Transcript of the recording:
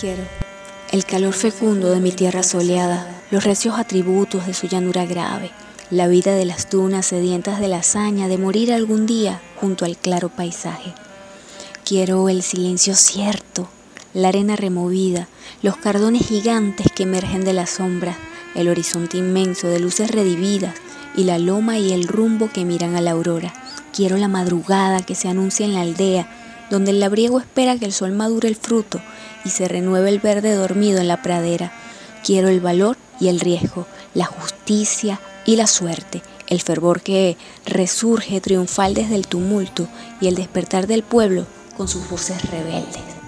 Quiero el calor fecundo de mi tierra soleada, los recios atributos de su llanura grave, la vida de las dunas sedientas de la hazaña de morir algún día junto al claro paisaje. Quiero el silencio cierto, la arena removida, los cardones gigantes que emergen de la sombra, el horizonte inmenso de luces redividas y la loma y el rumbo que miran a la aurora. Quiero la madrugada que se anuncia en la aldea, donde el labriego espera que el sol madure el fruto y se renueve el verde dormido en la pradera. Quiero el valor y el riesgo, la justicia y la suerte, el fervor que resurge triunfal desde el tumulto y el despertar del pueblo con sus voces rebeldes.